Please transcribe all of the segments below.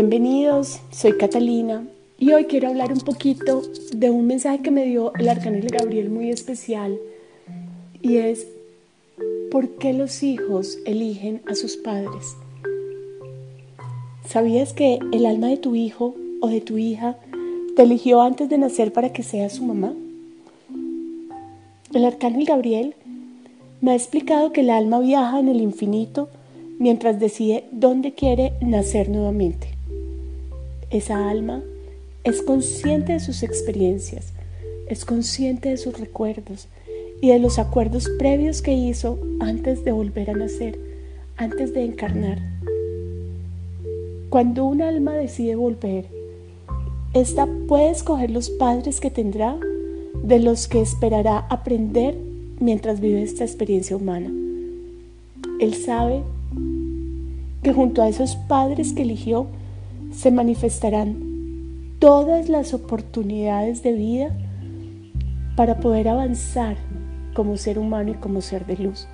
Bienvenidos, soy Catalina y hoy quiero hablar un poquito de un mensaje que me dio el arcángel Gabriel muy especial y es ¿por qué los hijos eligen a sus padres? ¿Sabías que el alma de tu hijo o de tu hija te eligió antes de nacer para que seas su mamá? El arcángel Gabriel me ha explicado que el alma viaja en el infinito mientras decide dónde quiere nacer nuevamente. Esa alma es consciente de sus experiencias, es consciente de sus recuerdos y de los acuerdos previos que hizo antes de volver a nacer, antes de encarnar. Cuando un alma decide volver, ésta puede escoger los padres que tendrá de los que esperará aprender mientras vive esta experiencia humana. Él sabe que junto a esos padres que eligió se manifestarán todas las oportunidades de vida para poder avanzar como ser humano y como ser de luz.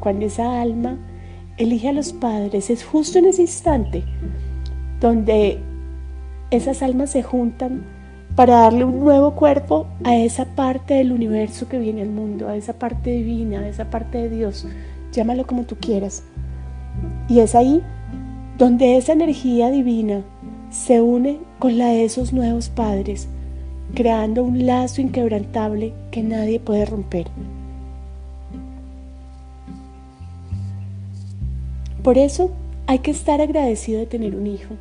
Cuando esa alma elige a los padres, es justo en ese instante donde esas almas se juntan para darle un nuevo cuerpo a esa parte del universo que viene al mundo, a esa parte divina, a esa parte de Dios, llámalo como tú quieras. Y es ahí donde esa energía divina se une con la de esos nuevos padres, creando un lazo inquebrantable que nadie puede romper. Por eso hay que estar agradecido de tener un hijo,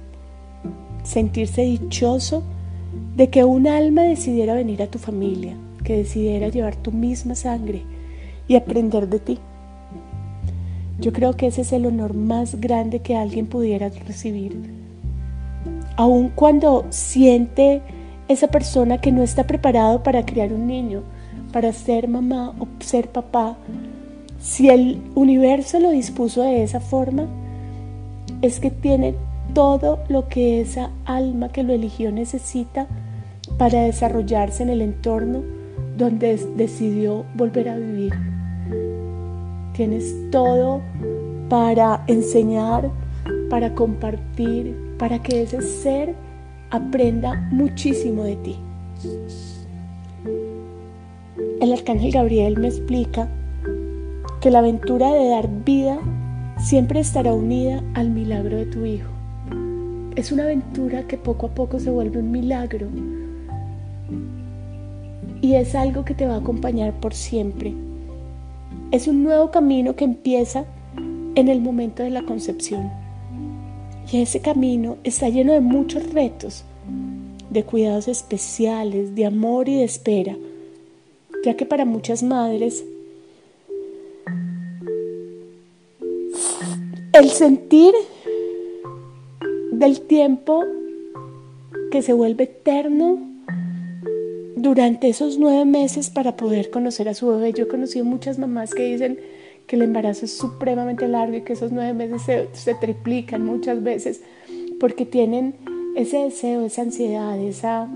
sentirse dichoso de que un alma decidiera venir a tu familia, que decidiera llevar tu misma sangre y aprender de ti. Yo creo que ese es el honor más grande que alguien pudiera recibir. Aun cuando siente esa persona que no está preparado para criar un niño, para ser mamá o ser papá, si el universo lo dispuso de esa forma, es que tiene todo lo que esa alma que lo eligió necesita para desarrollarse en el entorno donde decidió volver a vivir. Tienes todo para enseñar, para compartir, para que ese ser aprenda muchísimo de ti. El arcángel Gabriel me explica que la aventura de dar vida siempre estará unida al milagro de tu hijo. Es una aventura que poco a poco se vuelve un milagro y es algo que te va a acompañar por siempre. Es un nuevo camino que empieza en el momento de la concepción. Y ese camino está lleno de muchos retos, de cuidados especiales, de amor y de espera, ya que para muchas madres el sentir del tiempo que se vuelve eterno durante esos nueve meses para poder conocer a su bebé. Yo he conocido muchas mamás que dicen que el embarazo es supremamente largo y que esos nueve meses se, triplican muchas veces porque tienen ese deseo, esa ansiedad, esa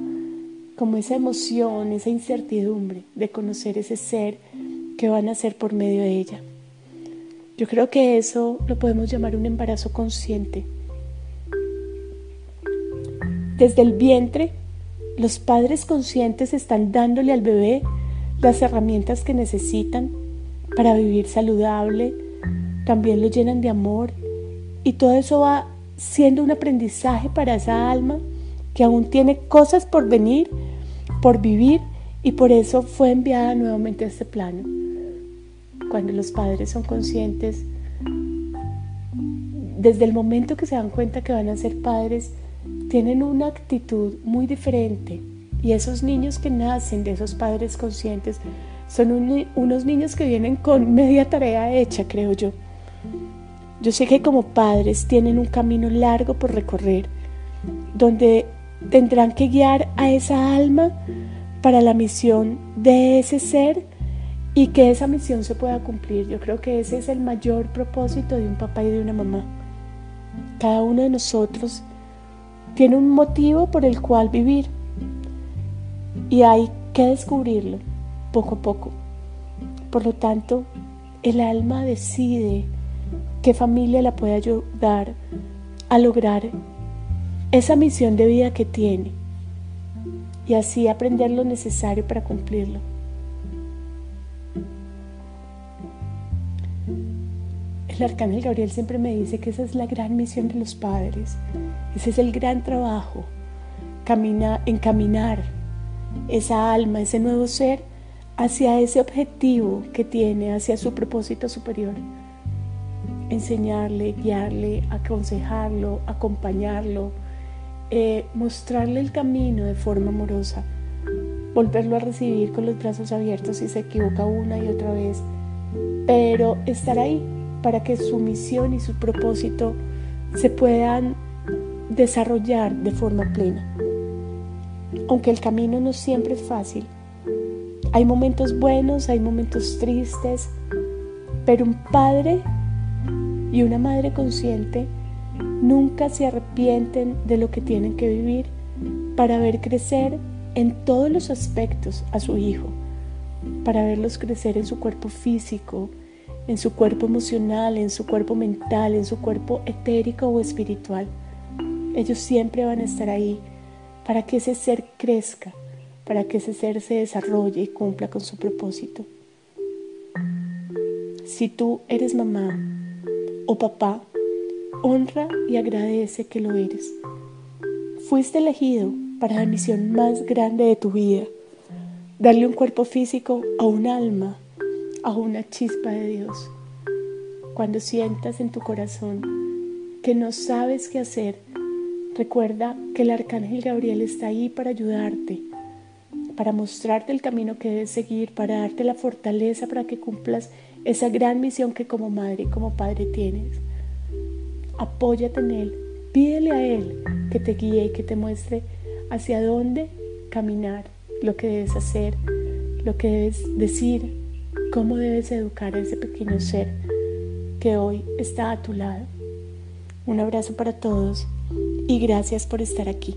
como esa emoción, esa incertidumbre de conocer ese ser que van a ser por medio de ella. Yo creo que eso lo podemos llamar un embarazo consciente. Desde el vientre los padres conscientes están dándole al bebé las herramientas que necesitan para vivir saludable, también lo llenan de amor y todo eso va siendo un aprendizaje para esa alma que aún tiene cosas por venir, por vivir y por eso fue enviada nuevamente a este plano. Cuando los padres son conscientes, desde el momento que se dan cuenta que van a ser padres, tienen una actitud muy diferente y esos niños que nacen de esos padres conscientes son unos niños que vienen con media tarea hecha, creo yo. Yo sé que como padres tienen un camino largo por recorrer, donde tendrán que guiar a esa alma para la misión de ese ser y que esa misión se pueda cumplir. Yo creo que ese es el mayor propósito de un papá y de una mamá. Cada uno de nosotros tiene un motivo por el cual vivir y hay que descubrirlo poco a poco. Por lo tanto, el alma decide qué familia la puede ayudar a lograr esa misión de vida que tiene y así aprender lo necesario para cumplirlo. El arcángel Gabriel siempre me dice que esa es la gran misión de los padres, ese es el gran trabajo, camina, encaminar esa alma, ese nuevo ser hacia ese objetivo que tiene, hacia su propósito superior. Enseñarle, guiarle, aconsejarlo, acompañarlo, eh, mostrarle el camino de forma amorosa, volverlo a recibir con los brazos abiertos si se equivoca una y otra vez, pero estar ahí para que su misión y su propósito se puedan desarrollar de forma plena. Aunque el camino no siempre es fácil, hay momentos buenos, hay momentos tristes, pero un padre y una madre consciente nunca se arrepienten de lo que tienen que vivir para ver crecer en todos los aspectos a su hijo, para verlos crecer en su cuerpo físico, en su cuerpo emocional, en su cuerpo mental, en su cuerpo etérico o espiritual. Ellos siempre van a estar ahí para que ese ser crezca, para que ese ser se desarrolle y cumpla con su propósito. Si tú eres mamá o papá, honra y agradece que lo eres. Fuiste elegido para la misión más grande de tu vida, darle un cuerpo físico a un alma, a una chispa de Dios. Cuando sientas en tu corazón que no sabes qué hacer, recuerda que el arcángel Gabriel está ahí para ayudarte, para mostrarte el camino que debes seguir, para darte la fortaleza para que cumplas esa gran misión que como madre y como padre tienes apóyate en Él, pídele a Él que te guíe y que te muestre hacia dónde caminar, lo que debes hacer, lo que debes decir, cómo debes educar a ese pequeño ser que hoy está a tu lado. Un abrazo para todos y gracias por estar aquí.